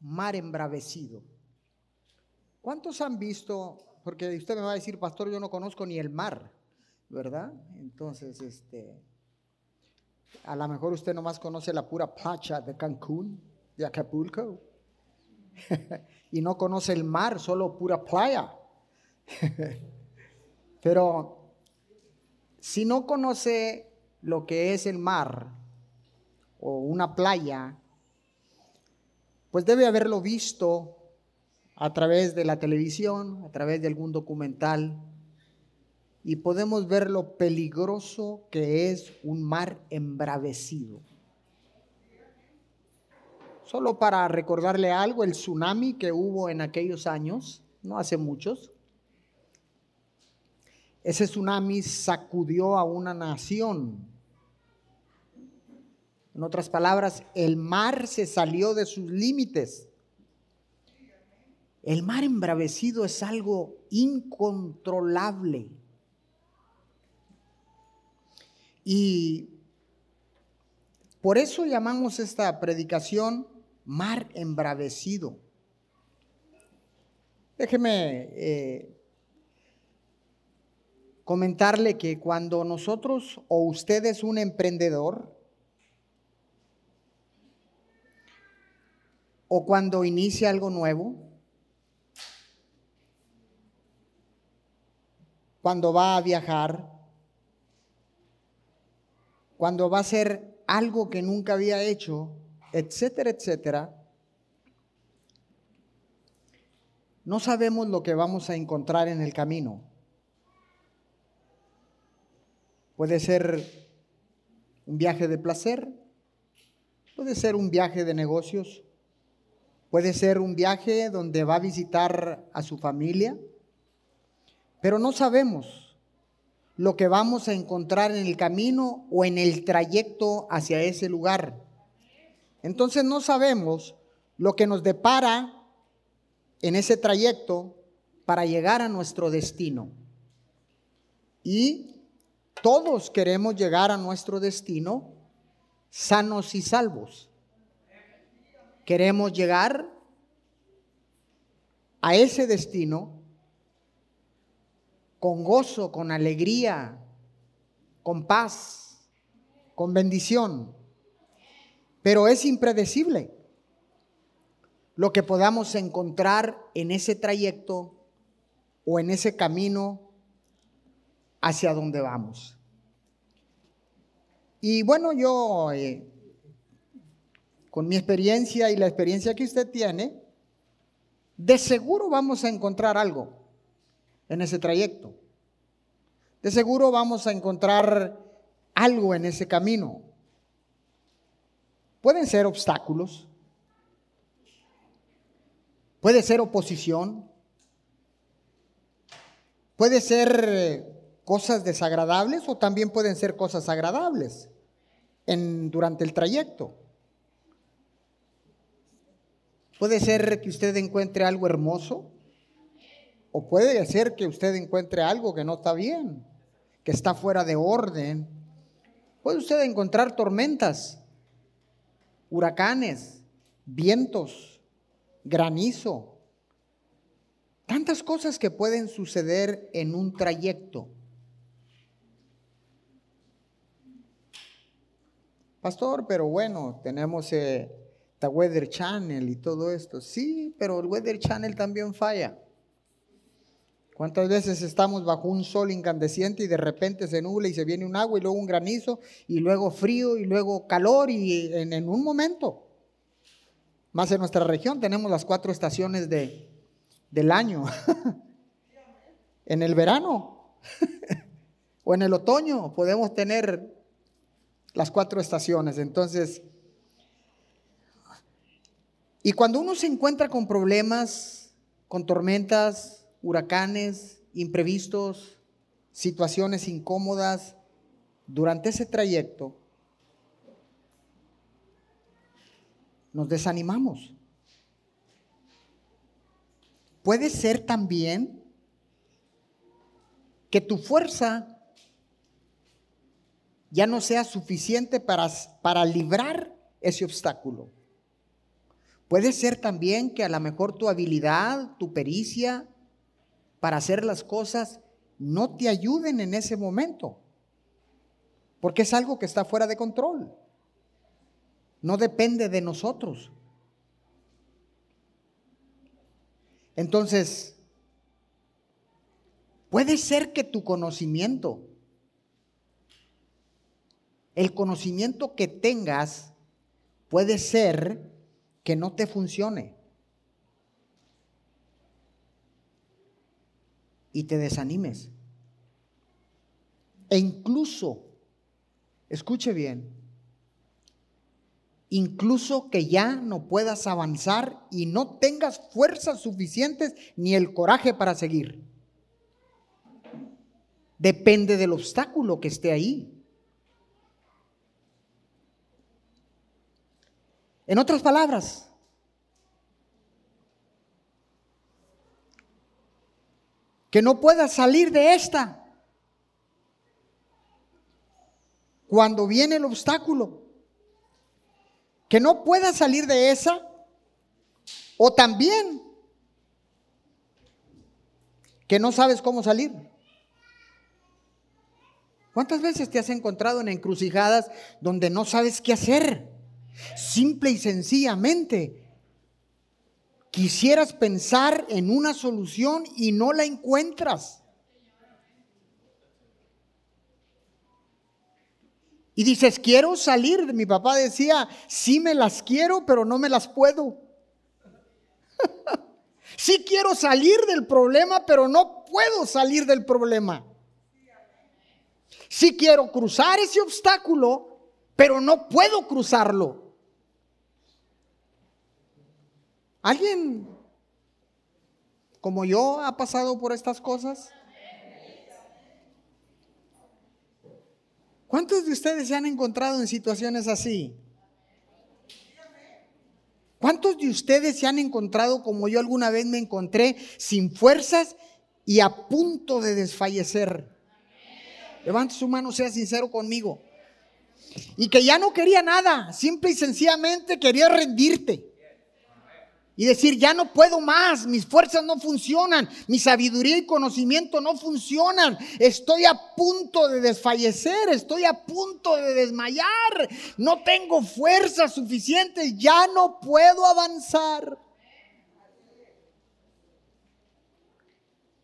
mar embravecido. ¿Cuántos han visto? Porque usted me va a decir, pastor, yo no conozco ni el mar, ¿verdad? Entonces, este, a lo mejor usted nomás conoce la pura playa de Cancún, de Acapulco, y no conoce el mar, solo pura playa. Pero si no conoce lo que es el mar o una playa, pues debe haberlo visto a través de la televisión, a través de algún documental, y podemos ver lo peligroso que es un mar embravecido. Solo para recordarle algo, el tsunami que hubo en aquellos años, no hace muchos, ese tsunami sacudió a una nación. En otras palabras, el mar se salió de sus límites. El mar embravecido es algo incontrolable. Y por eso llamamos esta predicación mar embravecido. Déjeme eh, comentarle que cuando nosotros o usted es un emprendedor, o cuando inicia algo nuevo, cuando va a viajar, cuando va a hacer algo que nunca había hecho, etcétera, etcétera, no sabemos lo que vamos a encontrar en el camino. Puede ser un viaje de placer, puede ser un viaje de negocios, puede ser un viaje donde va a visitar a su familia, pero no sabemos lo que vamos a encontrar en el camino o en el trayecto hacia ese lugar. Entonces no sabemos lo que nos depara en ese trayecto para llegar a nuestro destino. Y todos queremos llegar a nuestro destino sanos y salvos. Queremos llegar a ese destino con gozo, con alegría, con paz, con bendición. Pero es impredecible lo que podamos encontrar en ese trayecto o en ese camino hacia dónde vamos. Y bueno, yo, eh, con mi experiencia y la experiencia que usted tiene, de seguro vamos a encontrar algo en ese trayecto. De seguro vamos a encontrar algo en ese camino. Pueden ser obstáculos, puede ser oposición, puede ser cosas desagradables o también pueden ser cosas agradables en, durante el trayecto. Puede ser que usted encuentre algo hermoso o puede ser que usted encuentre algo que no está bien, que está fuera de orden. Puede usted encontrar tormentas, huracanes, vientos, granizo, tantas cosas que pueden suceder en un trayecto. Pastor, pero bueno, tenemos eh, The Weather Channel y todo esto. Sí, pero el Weather Channel también falla. ¿Cuántas veces estamos bajo un sol incandescente y de repente se nubla y se viene un agua y luego un granizo y luego frío y luego calor y en, en un momento? Más en nuestra región tenemos las cuatro estaciones de, del año. en el verano o en el otoño podemos tener las cuatro estaciones. Entonces, y cuando uno se encuentra con problemas, con tormentas, huracanes, imprevistos, situaciones incómodas, durante ese trayecto, nos desanimamos. Puede ser también que tu fuerza ya no sea suficiente para, para librar ese obstáculo. Puede ser también que a lo mejor tu habilidad, tu pericia para hacer las cosas no te ayuden en ese momento, porque es algo que está fuera de control. No depende de nosotros. Entonces, puede ser que tu conocimiento, el conocimiento que tengas, puede ser que no te funcione. Y te desanimes. E incluso, escuche bien, incluso que ya no puedas avanzar y no tengas fuerzas suficientes ni el coraje para seguir. Depende del obstáculo que esté ahí. En otras palabras, que no puedas salir de esta cuando viene el obstáculo. Que no puedas salir de esa. O también que no sabes cómo salir. ¿Cuántas veces te has encontrado en encrucijadas donde no sabes qué hacer? Simple y sencillamente, quisieras pensar en una solución y no la encuentras. Y dices, quiero salir. Mi papá decía, sí me las quiero, pero no me las puedo. sí quiero salir del problema, pero no puedo salir del problema. Sí quiero cruzar ese obstáculo, pero no puedo cruzarlo. ¿Alguien como yo ha pasado por estas cosas? ¿Cuántos de ustedes se han encontrado en situaciones así? ¿Cuántos de ustedes se han encontrado como yo alguna vez me encontré sin fuerzas y a punto de desfallecer? Levante su mano, sea sincero conmigo. Y que ya no quería nada, simple y sencillamente quería rendirte y decir, ya no puedo más, mis fuerzas no funcionan, mi sabiduría y conocimiento no funcionan, estoy a punto de desfallecer, estoy a punto de desmayar, no tengo fuerzas suficientes, ya no puedo avanzar.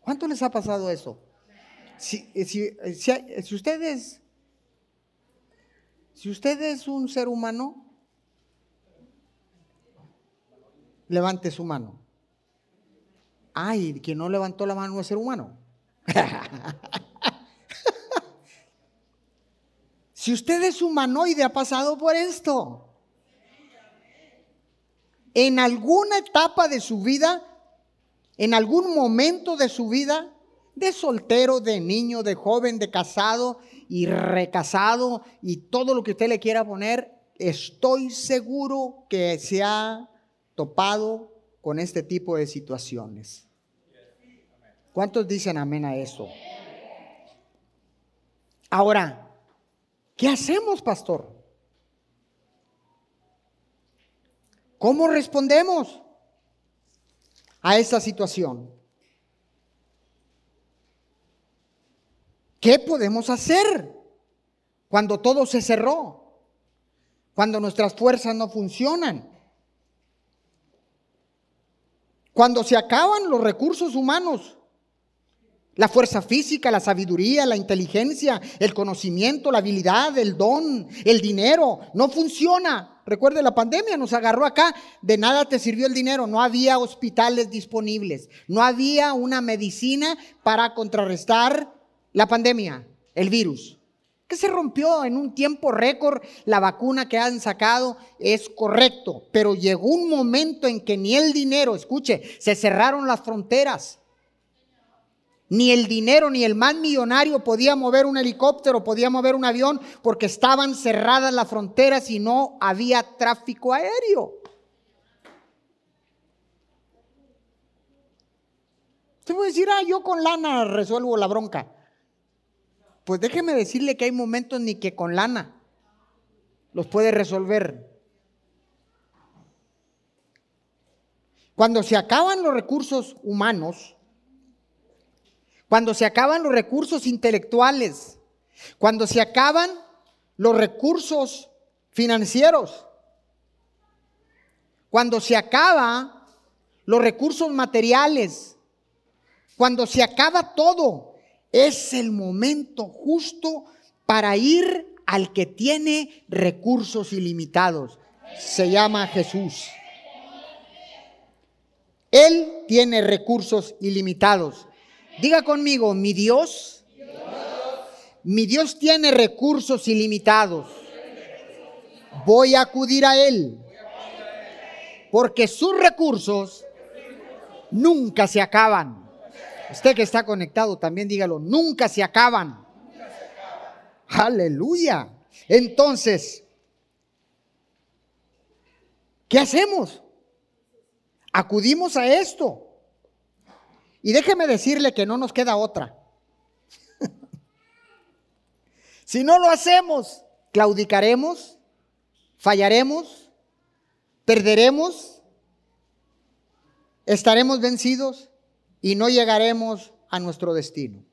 ¿Cuánto les ha pasado eso? Si, si, si ustedes, si usted es un ser humano, levante su mano. Ay, quien no levantó la mano es ser humano. si usted es humanoide, ha pasado por esto. En alguna etapa de su vida, en algún momento de su vida, de soltero, de niño, de joven, de casado y recasado y todo lo que usted le quiera poner, estoy seguro que se ha topado con este tipo de situaciones. ¿Cuántos dicen amén a eso? Ahora, ¿qué hacemos, pastor? ¿Cómo respondemos a esta situación? ¿Qué podemos hacer cuando todo se cerró? Cuando nuestras fuerzas no funcionan Cuando se acaban los recursos humanos, la fuerza física, la sabiduría, la inteligencia, el conocimiento, la habilidad, el don, el dinero, no funciona. Recuerde, la pandemia nos agarró acá, de nada te sirvió el dinero, no había hospitales disponibles, no había una medicina para contrarrestar la pandemia, el virus que se rompió en un tiempo récord la vacuna que han sacado, es correcto, pero llegó un momento en que ni el dinero, escuche, se cerraron las fronteras. Ni el dinero, ni el más millonario podía mover un helicóptero, podía mover un avión, porque estaban cerradas las fronteras y no había tráfico aéreo. Usted puede decir, ah, yo con lana resuelvo la bronca. Pues déjeme decirle que hay momentos ni que con lana los puede resolver. Cuando se acaban los recursos humanos, cuando se acaban los recursos intelectuales, cuando se acaban los recursos financieros, cuando se acaban los recursos materiales, cuando se acaba todo, es el momento justo para ir al que tiene recursos ilimitados. Se llama Jesús. Él tiene recursos ilimitados. Diga conmigo, mi Dios, mi Dios tiene recursos ilimitados. Voy a acudir a Él. Porque sus recursos nunca se acaban. Usted que está conectado también dígalo, nunca se acaban. Aleluya. Entonces, ¿qué hacemos? Acudimos a esto. Y déjeme decirle que no nos queda otra. si no lo hacemos, claudicaremos, fallaremos, perderemos, estaremos vencidos y no llegaremos a nuestro destino.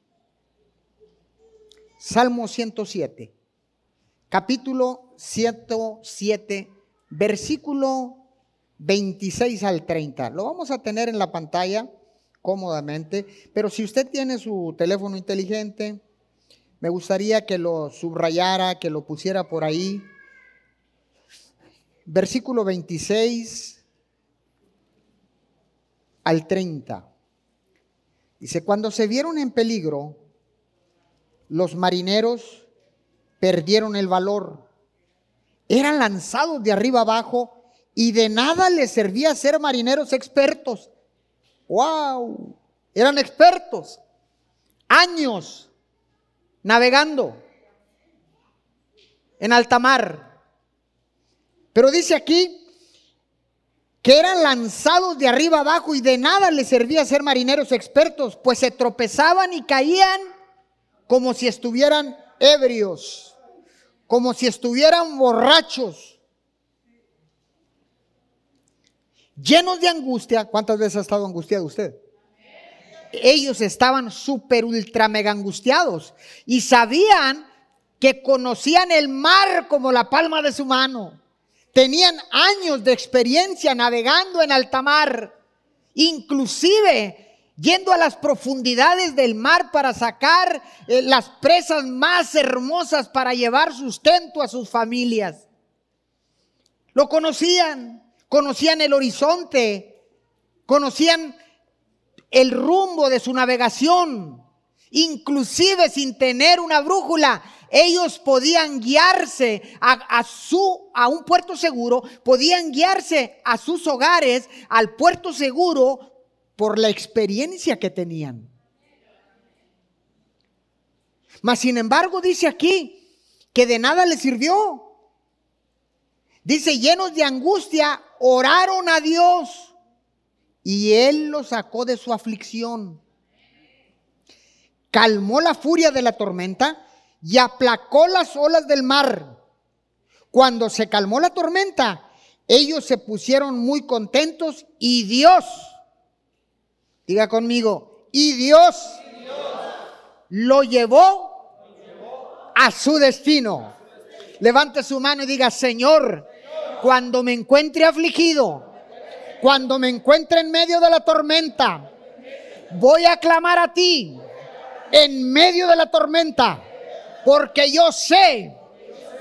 Salmo 107, capítulo 107, versículo 26 al 30. Lo vamos a tener en la pantalla cómodamente, pero si usted tiene su teléfono inteligente, me gustaría que lo subrayara, que lo pusiera por ahí. Versículo 26 al 30. Dice, cuando se vieron en peligro, los marineros perdieron el valor. Eran lanzados de arriba abajo y de nada les servía ser marineros expertos. ¡Wow! Eran expertos. Años navegando en alta mar. Pero dice aquí que eran lanzados de arriba abajo y de nada les servía ser marineros expertos, pues se tropezaban y caían como si estuvieran ebrios, como si estuvieran borrachos, llenos de angustia. ¿Cuántas veces ha estado angustiado usted? Ellos estaban súper, ultra, mega angustiados y sabían que conocían el mar como la palma de su mano Tenían años de experiencia navegando en alta mar, inclusive yendo a las profundidades del mar para sacar eh, las presas más hermosas para llevar sustento a sus familias. Lo conocían, conocían el horizonte, conocían el rumbo de su navegación, inclusive sin tener una brújula, ellos podían guiarse a, su, a un puerto seguro, podían guiarse a sus hogares, al puerto seguro, por la experiencia que tenían. Mas sin embargo dice aquí que de nada les sirvió. Dice, llenos de angustia, oraron a Dios y Él los sacó de su aflicción. Calmó la furia de la tormenta y aplacó las olas del mar. Cuando se calmó la tormenta, ellos se pusieron muy contentos y Dios, diga conmigo, y Dios, lo, llevó a su destino. Levante su mano y diga, Señor, cuando me encuentre afligido, cuando me encuentre en medio de la tormenta, voy a clamar a ti en medio de la tormenta porque yo sé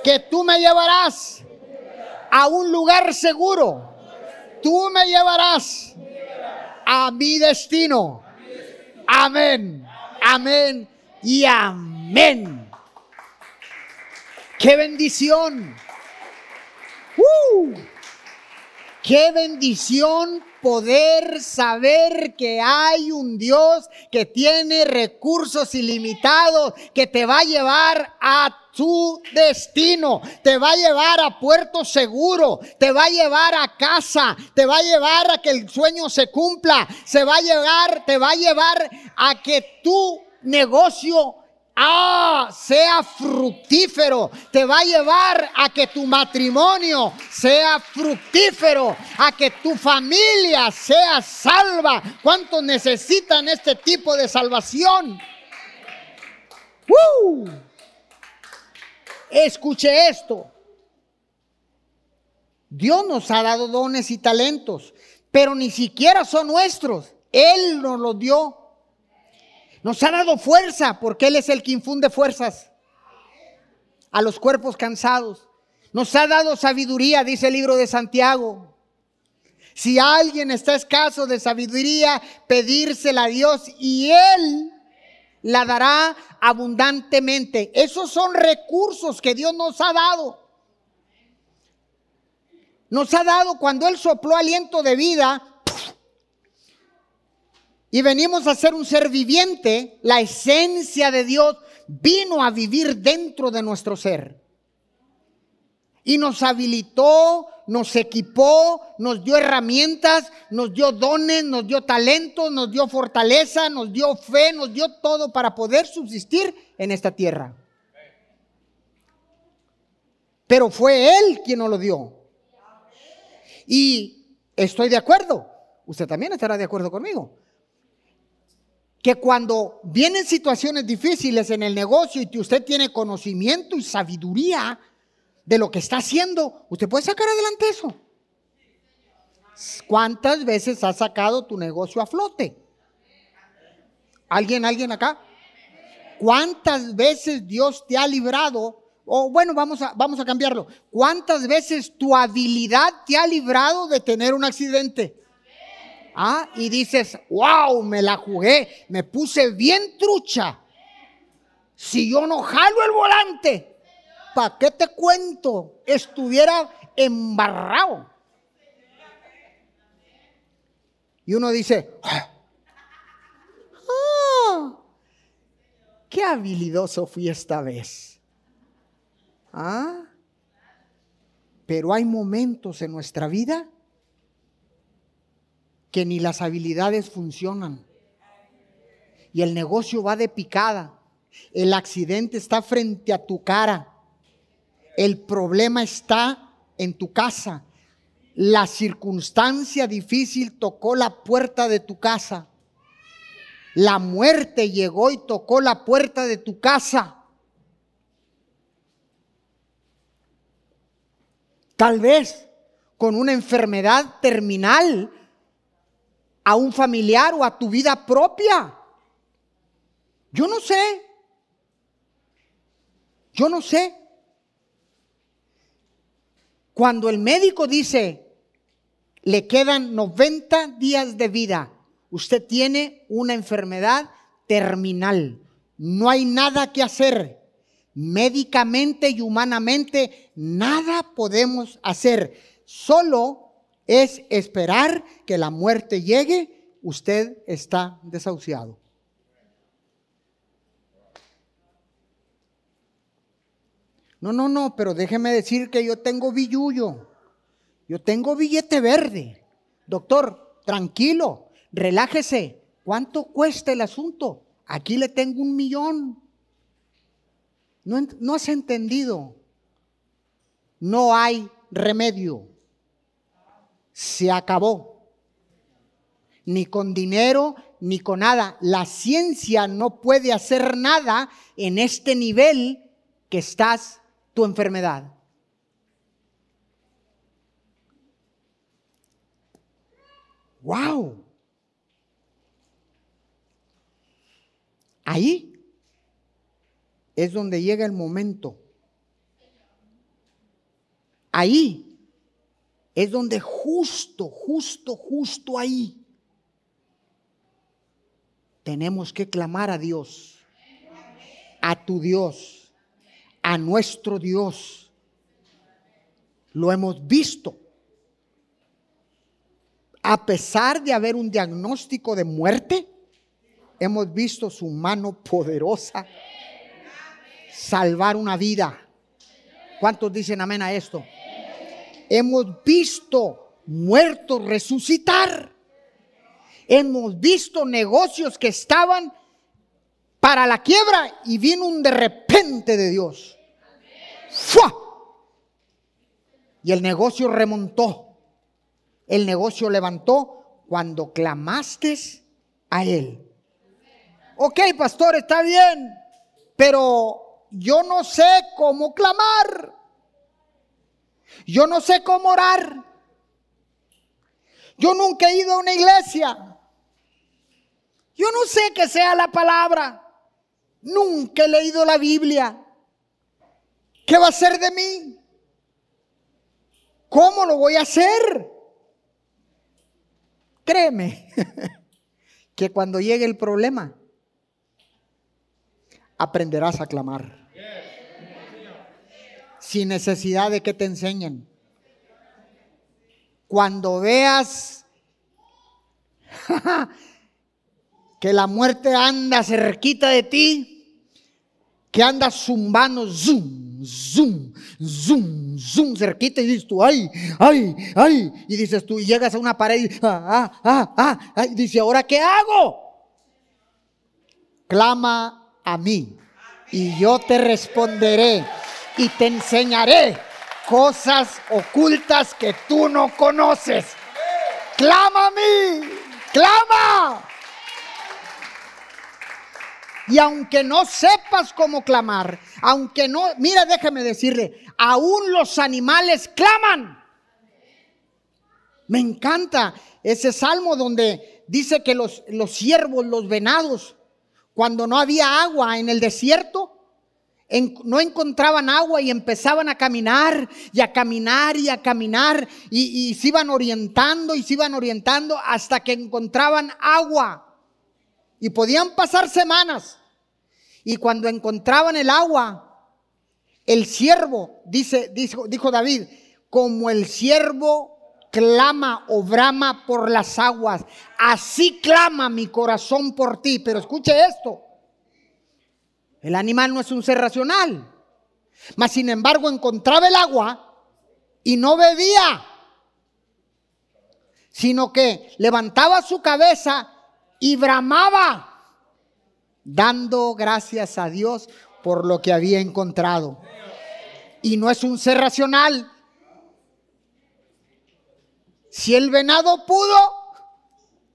que tú me llevarás a un lugar seguro. Tú me llevarás a mi destino. Amén, amén y amén. ¡Qué bendición! ¡Uh! ¡Qué bendición poder saber que hay un Dios que tiene recursos ilimitados, que te va a llevar a tu destino, te va a llevar a puerto seguro, te va a llevar a casa, te va a llevar a que el sueño se cumpla, se va a llevar, te va a llevar a que tu negocio Ah, sea fructífero. Te va a llevar a que tu matrimonio sea fructífero, a que tu familia sea salva. ¿Cuántos necesitan este tipo de salvación? Escuche esto. Dios nos ha dado dones y talentos, pero ni siquiera son nuestros. Él nos los dio. Nos ha dado fuerza porque Él es el que infunde fuerzas a los cuerpos cansados. Nos ha dado sabiduría, dice el libro de Santiago. Si alguien está escaso de sabiduría, pedírsela a Dios y Él la dará abundantemente. Esos son recursos que Dios nos ha dado. Nos ha dado cuando Él sopló aliento de vida, y venimos a ser un ser viviente, la esencia de Dios vino a vivir dentro de nuestro ser. Y nos habilitó, nos equipó, nos dio herramientas, nos dio dones, nos dio talentos, nos dio fortaleza, nos dio fe, nos dio todo para poder subsistir en esta tierra. Pero fue Él quien nos lo dio. Y estoy de acuerdo. Usted también estará de acuerdo conmigo que cuando vienen situaciones difíciles en el negocio y que usted tiene conocimiento y sabiduría de lo que está haciendo, usted puede sacar adelante eso. ¿Cuántas veces has sacado tu negocio a flote? ¿Alguien, alguien acá? ¿Cuántas veces Dios te ha librado? O bueno, vamos a, vamos a cambiarlo. ¿Cuántas veces tu habilidad te ha librado de tener un accidente? ¿Ah? Y dices, wow, me la jugué, me puse bien trucha. Si yo no jalo el volante, ¿para qué te cuento? Estuviera embarrado. Y uno dice, ah, qué habilidoso fui esta vez. ¿Ah? Pero hay momentos en nuestra vida que ni las habilidades funcionan. Y el negocio va de picada. El accidente está frente a tu cara. El problema está en tu casa. La circunstancia difícil tocó la puerta de tu casa. La muerte llegó y tocó la puerta de tu casa. Tal vez con una enfermedad terminal a un familiar o a tu vida propia. Yo no sé. Yo no sé. Cuando el médico dice, le quedan 90 días de vida, usted tiene una enfermedad terminal. No hay nada que hacer. Médicamente y humanamente, nada podemos hacer. Solo es esperar que la muerte llegue, usted está desahuciado. No, no, no, pero déjeme decir que yo tengo billullo. Yo tengo billete verde. Doctor, tranquilo, relájese. ¿Cuánto cuesta el asunto? Aquí le tengo un millón. No, no has entendido. No hay remedio se acabó. Ni con dinero, ni con nada. La ciencia no puede hacer nada en este nivel que estás tu enfermedad. ¡Wow! Ahí es donde llega el momento. Ahí es donde justo, justo, justo ahí tenemos que clamar a Dios, a tu Dios, a nuestro Dios. Lo hemos visto. A pesar de haber un diagnóstico de muerte, hemos visto su mano poderosa salvar una vida. ¿Cuántos dicen amén a esto? Hemos visto muertos resucitar. Hemos visto negocios que estaban para la quiebra y vino un de repente de Dios. ¡Fua! Y el negocio remontó. El negocio levantó cuando clamaste a Él. Ok, pastor, está bien, pero yo no sé cómo clamar. Yo no sé cómo orar. Yo nunca he ido a una iglesia. Yo no sé qué sea la palabra. Nunca he leído la Biblia. ¿Qué va a ser de mí? ¿Cómo lo voy a hacer? Créeme que cuando llegue el problema, aprenderás a clamar. Sin necesidad de que te enseñen. Cuando veas que la muerte anda cerquita de ti, que anda zumbando, zoom, zoom, zoom, zoom, cerquita y dices tú, ay, ay, ay, y dices tú, y llegas a una pared y, ah, ah, ah, ah, y dice, ¿ahora qué hago? Clama a mí y yo te responderé y te enseñaré cosas ocultas que tú no conoces. Clama a mí, clama. Y aunque no sepas cómo clamar, aunque no, mira, déjame decirle, aún los animales claman. Me encanta ese salmo donde dice que los, los ciervos, los venados, cuando no había agua en el desierto, no encontraban agua y empezaban a caminar y a caminar y a caminar y, y se iban orientando y se iban orientando hasta que encontraban agua. Y podían pasar semanas. Y cuando encontraban el agua, el siervo, dice, dijo, dijo David, como el siervo clama o brama por las aguas, así clama mi corazón por ti. Pero escuche esto, el animal no es un ser racional, mas sin embargo encontraba el agua y no bebía, sino que levantaba su cabeza y bramaba, dando gracias a Dios por lo que había encontrado. Y no es un ser racional. Si el venado pudo,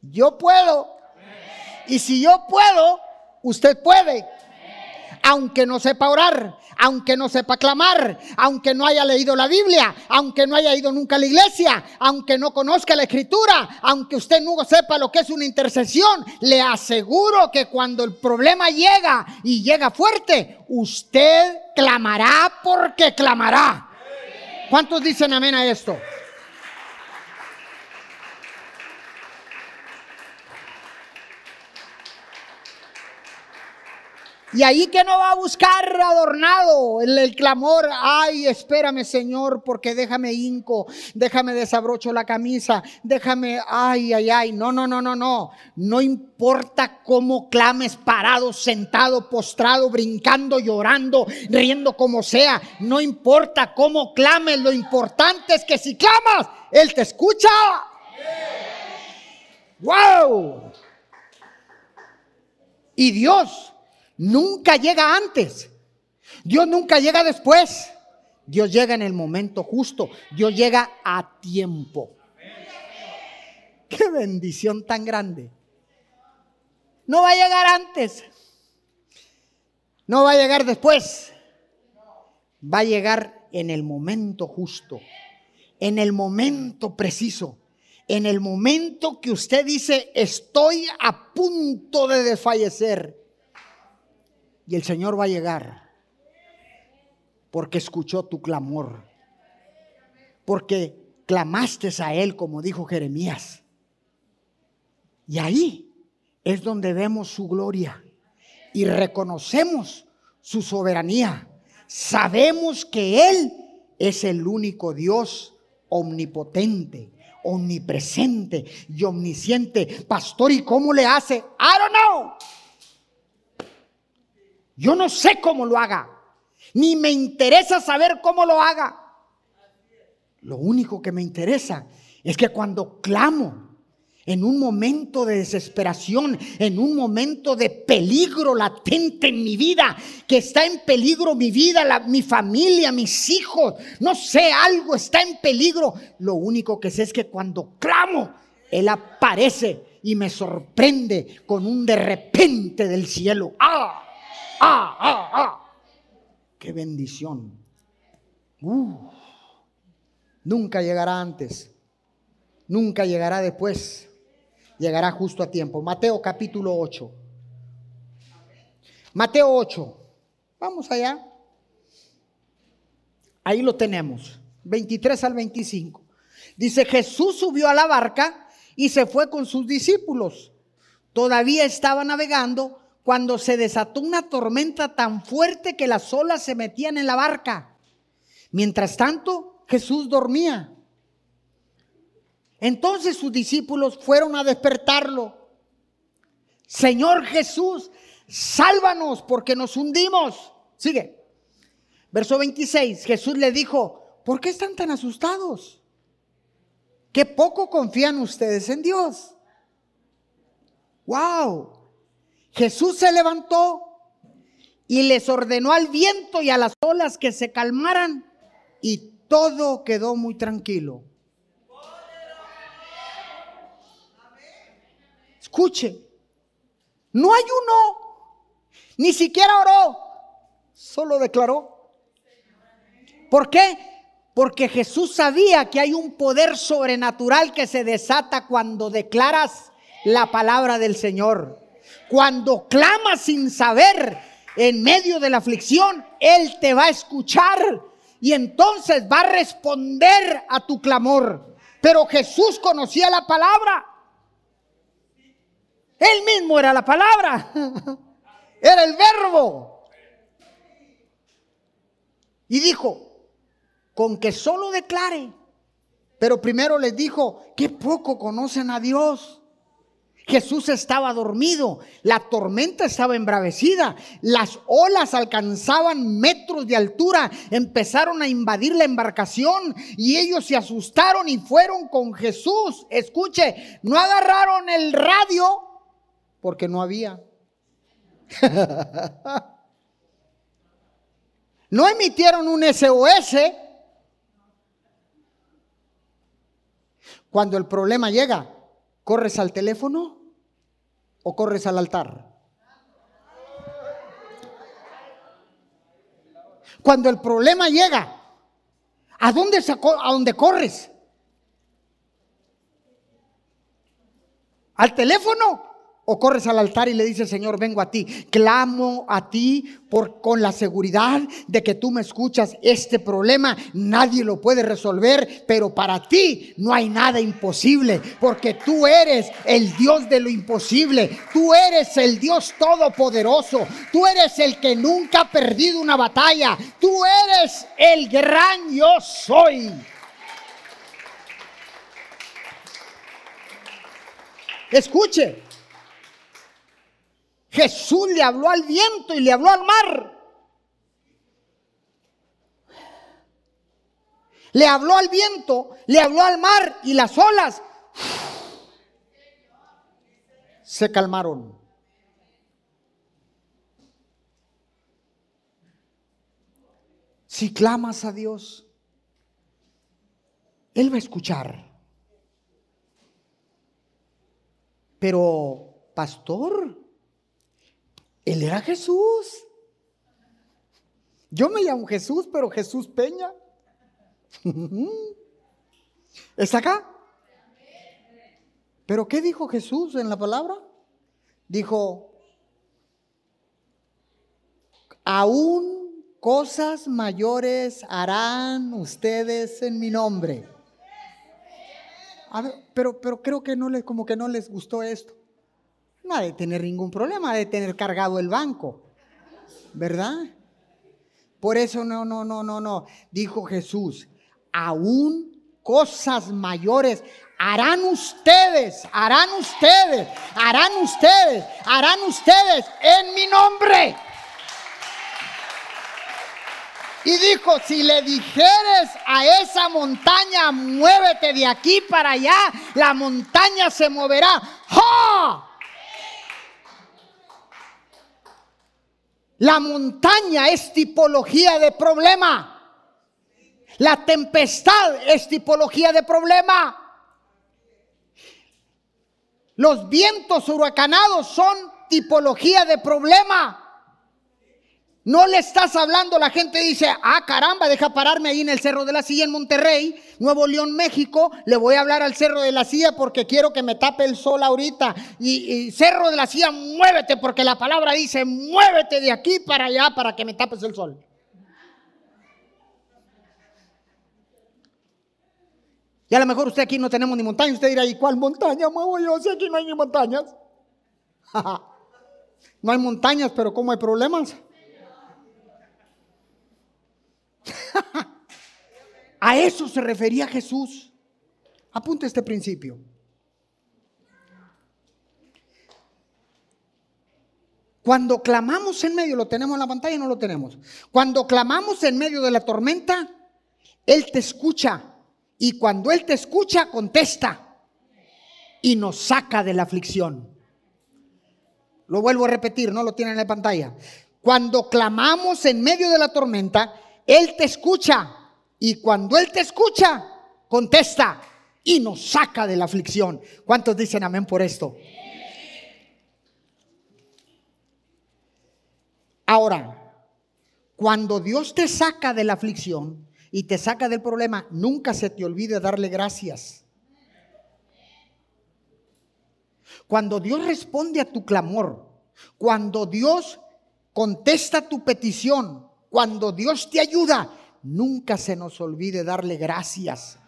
yo puedo. Y si yo puedo, usted puede. Aunque no sepa orar, aunque no sepa clamar, aunque no haya leído la Biblia, aunque no haya ido nunca a la iglesia, aunque no conozca la escritura, aunque usted no sepa lo que es una intercesión, le aseguro que cuando el problema llega y llega fuerte, usted clamará porque clamará. ¿Cuántos dicen amén a esto? Y ahí que no va a buscar adornado el, clamor, ay, espérame Señor, porque déjame hinco, déjame desabrocho la camisa, déjame, ay, ay, ay, no, no, no, no, no, no importa cómo clames parado, sentado, postrado, brincando, llorando, riendo como sea, no importa cómo clames, lo importante es que si clamas, Él te escucha. ¡Wow! Y Dios nunca llega antes. Dios nunca llega después. Dios llega en el momento justo. Dios llega a tiempo. Qué bendición tan grande. No va a llegar antes. No va a llegar después. Va a llegar en el momento justo. En el momento preciso. En el momento que usted dice, estoy a punto de desfallecer y el Señor va a llegar porque escuchó tu clamor. Porque clamaste a Él, como dijo Jeremías. Y ahí es donde vemos su gloria y reconocemos su soberanía. Sabemos que Él es el único Dios omnipotente, omnipresente y omnisciente. Pastor, ¿y cómo le hace? I don't know. Yo no sé cómo lo haga, ni me interesa saber cómo lo haga. Lo único que me interesa es que cuando clamo, en un momento de desesperación, en un momento de peligro latente en mi vida, que está en peligro mi vida, mi familia, mis hijos, no sé, algo está en peligro. Lo único que sé es que cuando clamo, Él aparece y me sorprende con un de repente del cielo. ¡Ah! ¡Ah! ¡Ah! ¡Ah! ¡Qué bendición! Nunca llegará antes, nunca llegará después llegará justo a tiempo. Mateo capítulo 8. Mateo 8. Vamos allá. Ahí lo tenemos. 23 al 25. Dice, Jesús subió a la barca y se fue con sus discípulos. Todavía estaba navegando cuando se desató una tormenta tan fuerte que las olas se metían en la barca. Mientras tanto, Jesús dormía. Entonces sus discípulos fueron a despertarlo. Señor Jesús, sálvanos porque nos hundimos. Sigue. Verso 26, Jesús le dijo, ¿por qué están tan asustados? Qué poco confían ustedes en Dios. Wow. Jesús se levantó y les ordenó al viento y a las olas que se calmaran y todo quedó muy tranquilo. Escuche, no ayunó, ni siquiera oró, solo declaró. ¿Por qué? Porque Jesús sabía que hay un poder sobrenatural que se desata cuando declaras la palabra del Señor. Cuando clamas sin saber en medio de la aflicción, Él te va a escuchar y entonces va a responder a tu clamor. Pero Jesús conocía la palabra. Él mismo era la palabra. Era el verbo. Y dijo, con que solo declare. Pero primero les dijo, que poco conocen a Dios. Jesús estaba dormido, la tormenta estaba embravecida, las olas alcanzaban metros de altura, empezaron a invadir la embarcación y ellos se asustaron y fueron con Jesús. Escuche, no agarraron el radio porque no había. no emitieron un SOS. Cuando el problema llega, ¿corres al teléfono o corres al altar? Cuando el problema llega, ¿a dónde, a dónde corres? ¿Al teléfono o corres al altar y le dices, Señor, vengo a ti. Clamo a ti por, con la seguridad de que tú me escuchas. Este problema nadie lo puede resolver, pero para ti no hay nada imposible, porque tú eres el Dios de lo imposible. Tú eres el Dios todopoderoso. Tú eres el que nunca ha perdido una batalla. Tú eres el gran yo soy. Escuche, Jesús le habló al viento y le habló al mar. Le habló al viento, le habló al mar y las olas se calmaron. Si clamas a Dios, Él va a escuchar. Pero, pastor, él era Jesús. Yo me llamo Jesús, pero Jesús Peña. ¿Está acá? ¿Pero qué dijo Jesús en la palabra? Dijo, aún cosas mayores harán ustedes en mi nombre. pero, pero creo que no les, como que no les gustó esto no ha de tener ningún problema, de tener cargado el banco, ¿verdad? Por eso no, no, no, no, no, dijo Jesús, aún cosas mayores harán ustedes, harán ustedes, harán ustedes, harán ustedes en mi nombre. Y dijo, si le dijeres a esa montaña, muévete de aquí para allá, la montaña se moverá. ¡Ja! La montaña es tipología de problema. La tempestad es tipología de problema. Los vientos huracanados son tipología de problema. No le estás hablando, la gente dice, ah, caramba, deja pararme ahí en el Cerro de la Silla en Monterrey, Nuevo León, México, le voy a hablar al Cerro de la Silla porque quiero que me tape el sol ahorita. Y, Cerro de la Silla, muévete, porque la palabra dice, muévete de aquí para allá para que me tapes el sol. Y a lo mejor usted aquí no tenemos ni montaña, usted dirá, ¿y cuál montaña muevo yo? Si aquí no hay ni montañas. no hay montañas, pero ¿cómo hay problemas? A eso se refería Jesús. Apunte este principio. Cuando clamamos en medio, lo tenemos en la pantalla, no lo tenemos. Cuando clamamos en medio de la tormenta, Él te escucha. Y cuando Él te escucha, contesta. Y nos saca de la aflicción. Lo vuelvo a repetir, no lo tienen en la pantalla. Cuando clamamos en medio de la tormenta, él te escucha y cuando Él te escucha, contesta y nos saca de la aflicción. ¿Cuántos dicen amén por esto? Ahora, cuando Dios te saca de la aflicción y te saca del problema, nunca se te olvide darle gracias. Cuando Dios responde a tu clamor, cuando Dios contesta tu petición, cuando Dios te ayuda, nunca se nos olvide darle gracias.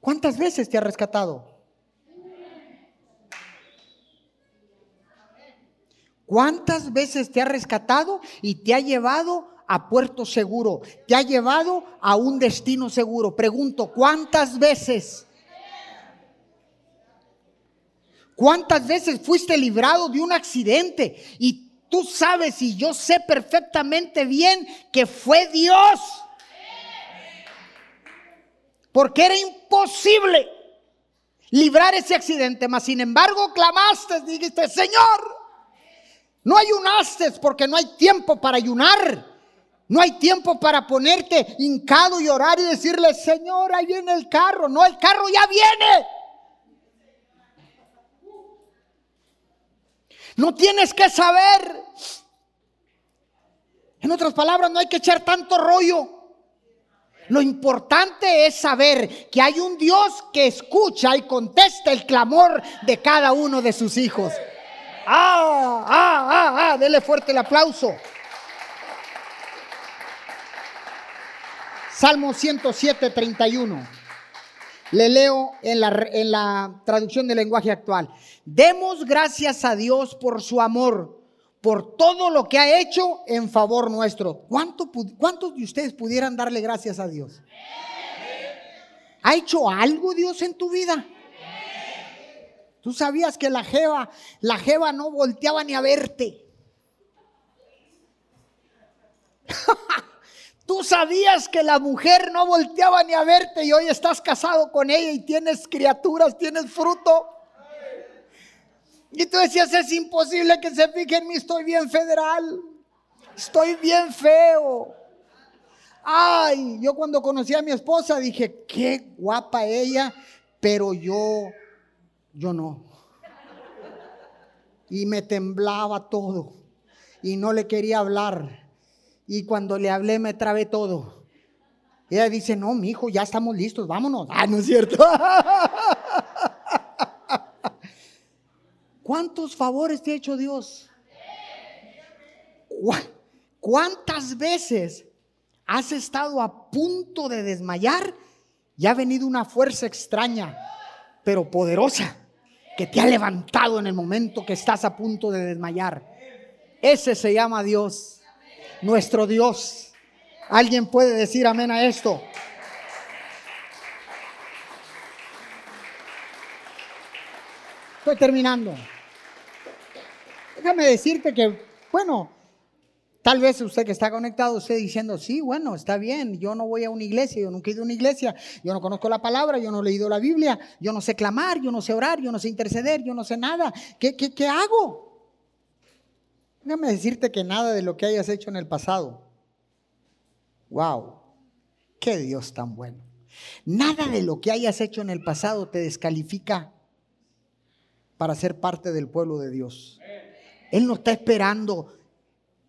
¿Cuántas veces te ha rescatado? ¿Cuántas veces te ha rescatado y te ha llevado a puerto seguro? Te ha llevado a un destino seguro. Pregunto, ¿cuántas veces? ¿Cuántas veces fuiste librado de un accidente? Y tú sabes y yo sé perfectamente bien que fue Dios. Porque era imposible librar ese accidente, mas sin embargo clamaste, dijiste, Señor, no ayunaste porque no hay tiempo para ayunar. No hay tiempo para ponerte hincado y orar y decirle, Señor, ahí viene el carro. No, el carro ya viene. No tienes que saber. En otras palabras, no hay que echar tanto rollo. Lo importante es saber que hay un Dios que escucha y contesta el clamor de cada uno de sus hijos. Ah, ah, ah, ah, dele fuerte el aplauso. Salmo 107, 31. Le leo en la, en la traducción del lenguaje actual. Demos gracias a Dios por su amor, por todo lo que ha hecho en favor nuestro. ¿Cuánto, ¿Cuántos de ustedes pudieran darle gracias a Dios? ¿Ha hecho algo Dios en tu vida? Tú sabías que la jeva, la jeva no volteaba ni a verte. Tú sabías que la mujer no volteaba ni a verte y hoy estás casado con ella y tienes criaturas, tienes fruto. Y tú decías, es imposible que se fije en mí, estoy bien federal, estoy bien feo. Ay, yo cuando conocí a mi esposa dije, qué guapa ella, pero yo, yo no. Y me temblaba todo y no le quería hablar y cuando le hablé me trabé todo. ella dice, no, mi hijo, ya estamos listos, vámonos. Ah, no es cierto. ¿Cuántos favores te ha hecho Dios? ¿Cuántas veces has estado a punto de desmayar y ha venido una fuerza extraña, pero poderosa, que te ha levantado en el momento que estás a punto de desmayar? Ese se llama Dios nuestro Dios. ¿Alguien puede decir amén a esto? Estoy terminando. Déjame decirte que Bueno, tal vez usted que está conectado, usted diciendo, sí, bueno, está bien, yo no voy a una iglesia, yo nunca he ido a una iglesia, yo no conozco la palabra, yo no he leído la Biblia, yo no sé clamar, yo no sé orar, yo no sé interceder, yo no sé nada. ¿Qué, qué, qué hago? Déjame decirte que nada de lo que hayas hecho en el pasado. Wow, qué Dios tan bueno. Nada de lo que hayas hecho en el pasado te descalifica para ser parte del pueblo de Dios. Él no está esperando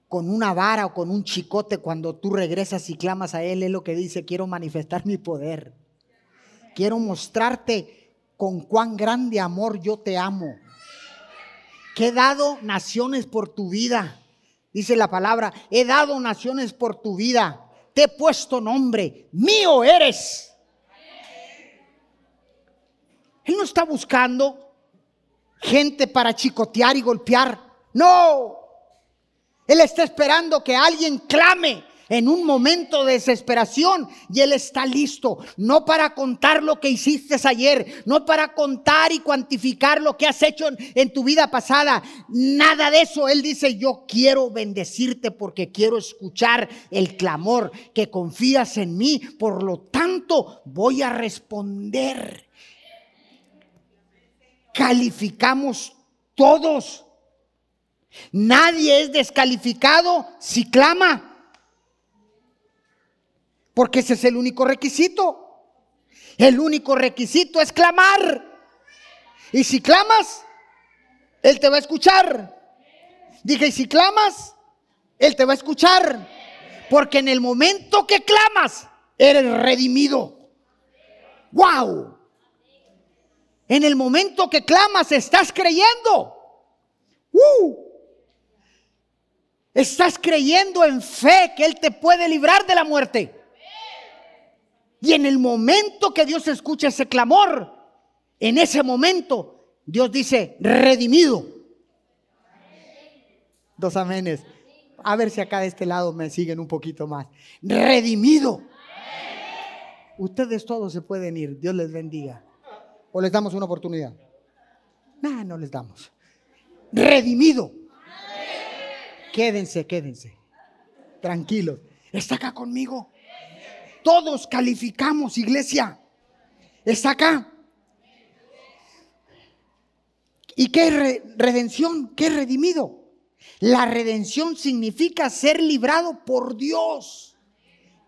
con una vara o con un chicote cuando tú regresas y clamas a Él. Es lo que dice, quiero manifestar mi poder. Quiero mostrarte con cuán grande amor yo te amo. He dado naciones por tu vida. Dice la palabra, he dado naciones por tu vida. Te he puesto nombre. Mío eres. Él no está buscando gente para chicotear y golpear. No. Él está esperando que alguien clame en un momento de desesperación y Él está listo, no para contar lo que hiciste ayer, no para contar y cuantificar lo que has hecho en, en, tu vida pasada, nada de eso. Él dice, yo quiero bendecirte porque quiero escuchar el clamor, que confías en mí, por lo tanto voy a responder calificamos todos. Nadie es descalificado si clama. Porque ese es el único requisito. El único requisito es clamar. Y si clamas, Él te va a escuchar. Dije, y si clamas, Él te va a escuchar. Porque en el momento que clamas, eres redimido. ¡Wow! En el momento que clamas, estás creyendo. ¡Uh! Estás creyendo en fe que Él te puede librar de la muerte. Y en el momento que Dios escucha ese clamor, en ese momento Dios dice, redimido. Dos amenes. A ver si acá de este lado me siguen un poquito más. Redimido. Ustedes todos se pueden ir. Dios les bendiga. ¿O les damos una oportunidad? No, no les damos. Redimido. Quédense, quédense. Tranquilos. Está acá conmigo. Todos calificamos, iglesia. Está acá. ¿Y qué es redención? ¿Qué es redimido? La redención significa ser librado por Dios.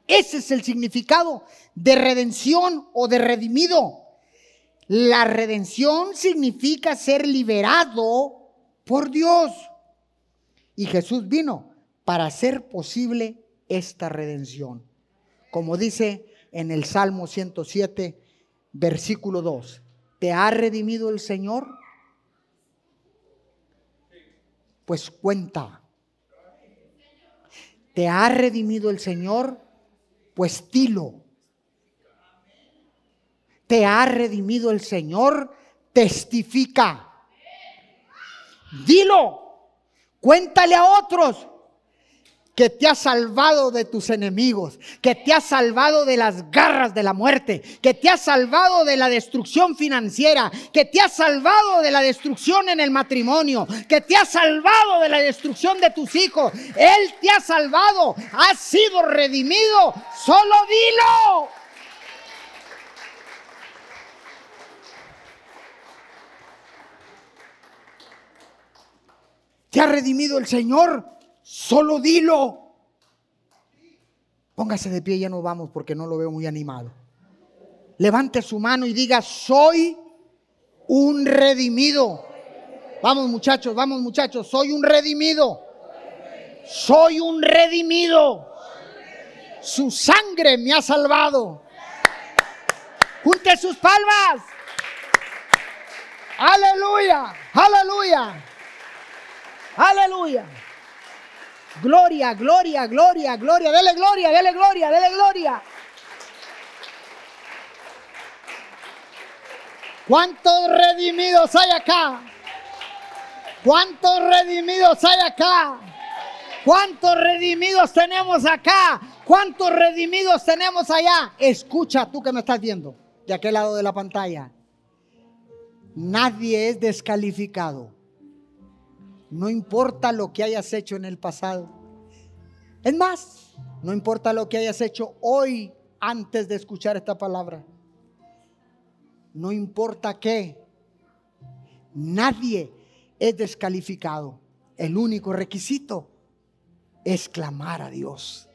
Ese es el significado de redención o de redimido. La redención significa ser liberado por Dios. Y Jesús vino para hacer posible esta redención. Como dice en el Salmo 107, versículo 2, ¿te ha redimido el Señor? Pues cuenta. ¿Te ha redimido el Señor? Pues dilo te ha redimido el Señor, testifica. Dilo, cuéntale a otros que te ha salvado de tus enemigos, que te ha salvado de las garras de la muerte, que te ha salvado de la destrucción financiera, que te ha salvado de la destrucción en el matrimonio, que te ha salvado de la destrucción de tus hijos. Él te ha salvado, ha sido redimido. Solo dilo. ¿Te ha redimido el Señor? Solo dilo. Póngase de pie, ya no vamos porque no lo veo muy animado. Levante su mano y diga, soy un redimido. Vamos muchachos, vamos muchachos, soy un redimido. Soy un redimido. Su sangre me ha salvado. Junte sus palmas. Aleluya, aleluya. Aleluya. Gloria, gloria, gloria, gloria. Dele gloria, dele gloria, dele gloria. ¿Cuántos redimidos hay acá? ¿Cuántos redimidos hay acá? ¿Cuántos redimidos tenemos acá? ¿Cuántos redimidos tenemos allá? Escucha tú que me estás viendo de aquel lado de la pantalla. Nadie es descalificado No importa lo que hayas hecho en el pasado. Es más, no importa lo que hayas hecho hoy antes de escuchar esta palabra. No importa qué. Nadie es descalificado. El único requisito es clamar a Dios.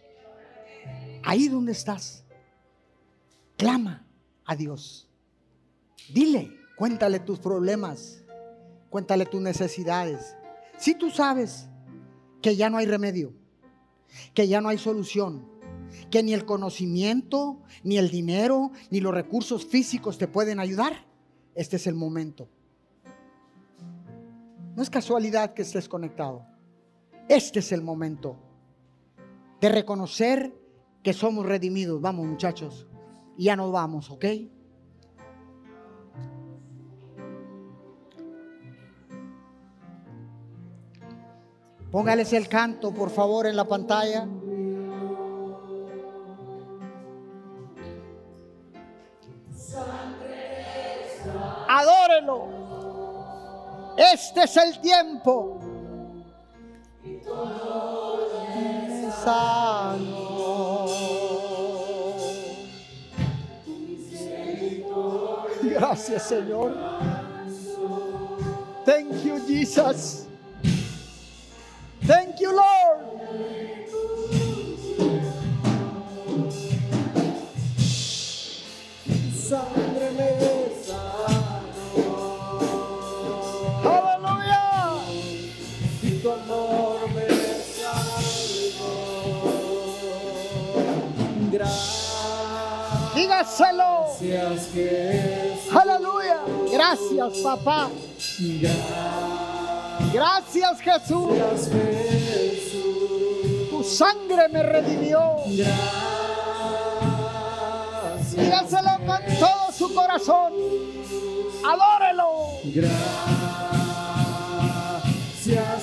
Ahí donde estás, clama a Dios. Dile, cuéntale tus problemas, cuéntale tus necesidades. Si tú sabes que ya no hay remedio, que ya no hay solución, que ni el conocimiento, ni el dinero, ni los recursos físicos te pueden ayudar, este es el momento. No es casualidad que estés conectado. Este es el momento de reconocer que somos redimidos. Vamos muchachos, ya nos vamos, ¿ok? Póngales el canto, por favor, en la pantalla. Adórelo. Este es el tiempo. Gracias, Señor. Thank you, Jesus. Thank you, Lord. Dígaselo. Gracias. Aleluya. Gracias, papá. Gracias. Gracias Jesús. Tu sangre me redimió. Gracias. Dígaselo con todo su corazón. Adórelo. Gracias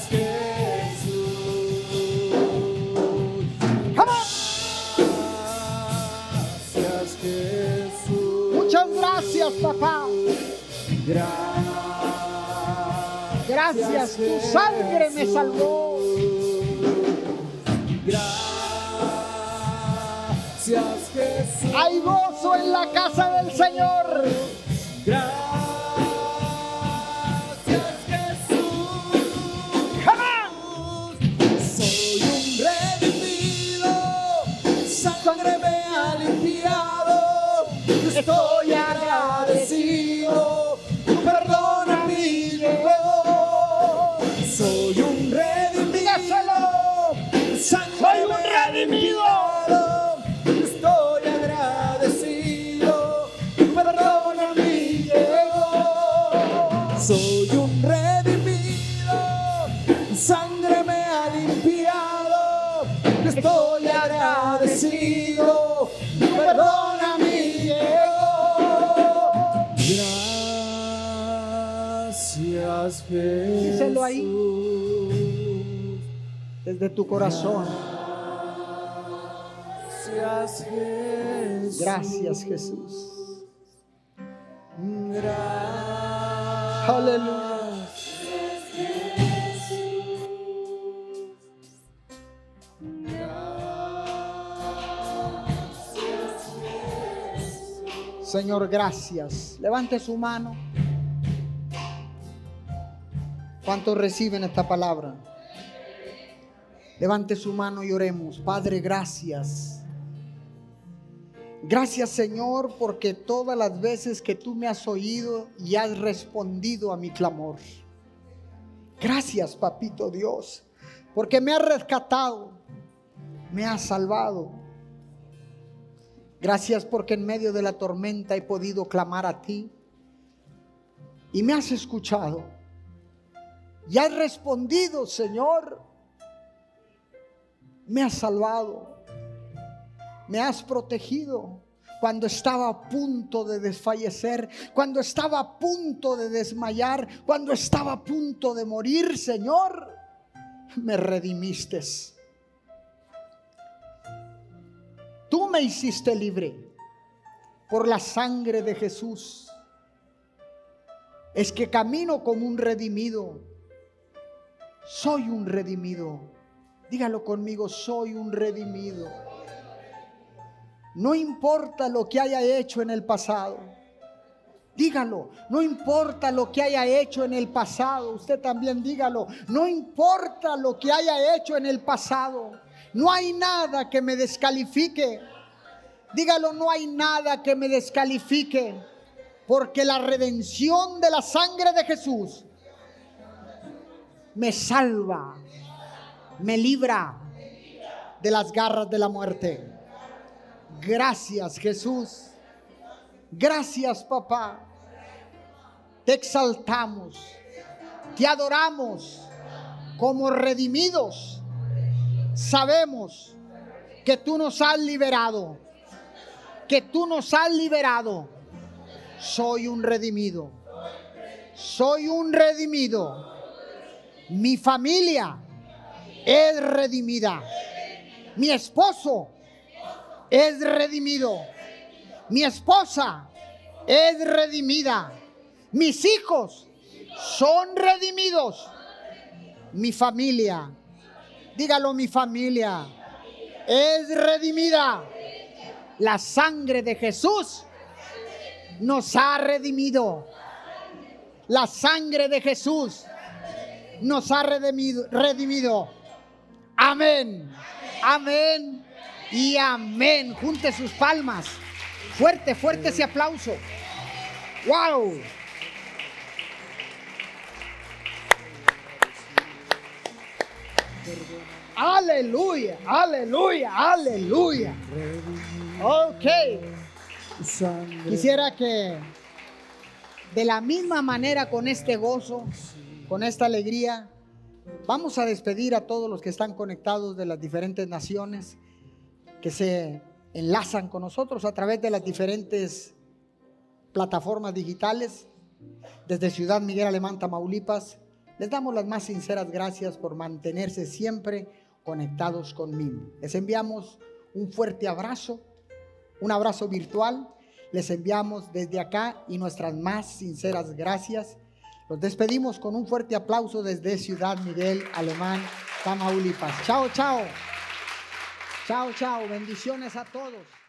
Jesús. Come on. Gracias Jesús. Muchas gracias, papá. Gracias, tu sangre me salvó. Gracias Jesús. Hay gozo en la casa del Señor. Gracias Soy un redimido, sangre me ha limpiado. Estoy agradecido, perdona mi error. Gracias, Jesús. Díselo ahí. Desde tu corazón. Gracias, Jesús. Gracias, Jesús. Gracias. Aleluya. Señor, gracias. Levante su mano. ¿Cuántos reciben esta palabra? Levante su mano y oremos. Padre, gracias. Gracias Señor porque todas las veces que tú me has oído y has respondido a mi clamor. Gracias Papito Dios porque me has rescatado, me has salvado. Gracias porque en medio de la tormenta he podido clamar a ti y me has escuchado. Y has respondido, Señor. Me has salvado me has protegido cuando estaba a punto de desfallecer, cuando estaba a punto de desmayar, cuando estaba a punto de morir, Señor, me redimiste. Tú me hiciste libre por la sangre de Jesús. Es que camino como un redimido. Soy un redimido. Dígalo conmigo, soy un redimido. No importa lo que haya hecho en el pasado. Dígalo, no importa lo que haya hecho en el pasado, usted también dígalo, no importa lo que haya hecho en el pasado, no hay nada que me descalifique. Dígalo, no hay nada que me descalifique, porque la redención de la sangre de Jesús me salva, me libra de las garras de la muerte. Gracias Jesús. Gracias papá. Te exaltamos. Te adoramos como redimidos. Sabemos que tú nos has liberado. Que tú nos has liberado. Soy un redimido. Soy un redimido. Mi familia es redimida. Mi esposo es redimido. Mi esposa es redimida. Mis hijos son redimidos. Mi familia, dígalo mi familia, es redimida. La sangre de Jesús nos ha redimido. La sangre de Jesús nos ha redimido. redimido. Amén. Amén y amén. Junte sus palmas. Fuerte, fuerte ese aplauso. ¡Wow! Aleluya, aleluya, aleluya. Ok. Quisiera que de la misma manera con este gozo, con esta alegría, vamos a despedir a todos los que están conectados de las diferentes naciones que se enlazan con nosotros a través de las diferentes plataformas digitales. Desde Ciudad Miguel Alemán, Tamaulipas, les damos las más sinceras gracias por mantenerse siempre conectados conmigo. Les enviamos un fuerte abrazo, un abrazo virtual. Les enviamos desde acá y nuestras más sinceras gracias. Los despedimos con un fuerte aplauso desde Ciudad Miguel Alemán, Tamaulipas. Chao, chao. Chao, chao. Bendiciones a todos.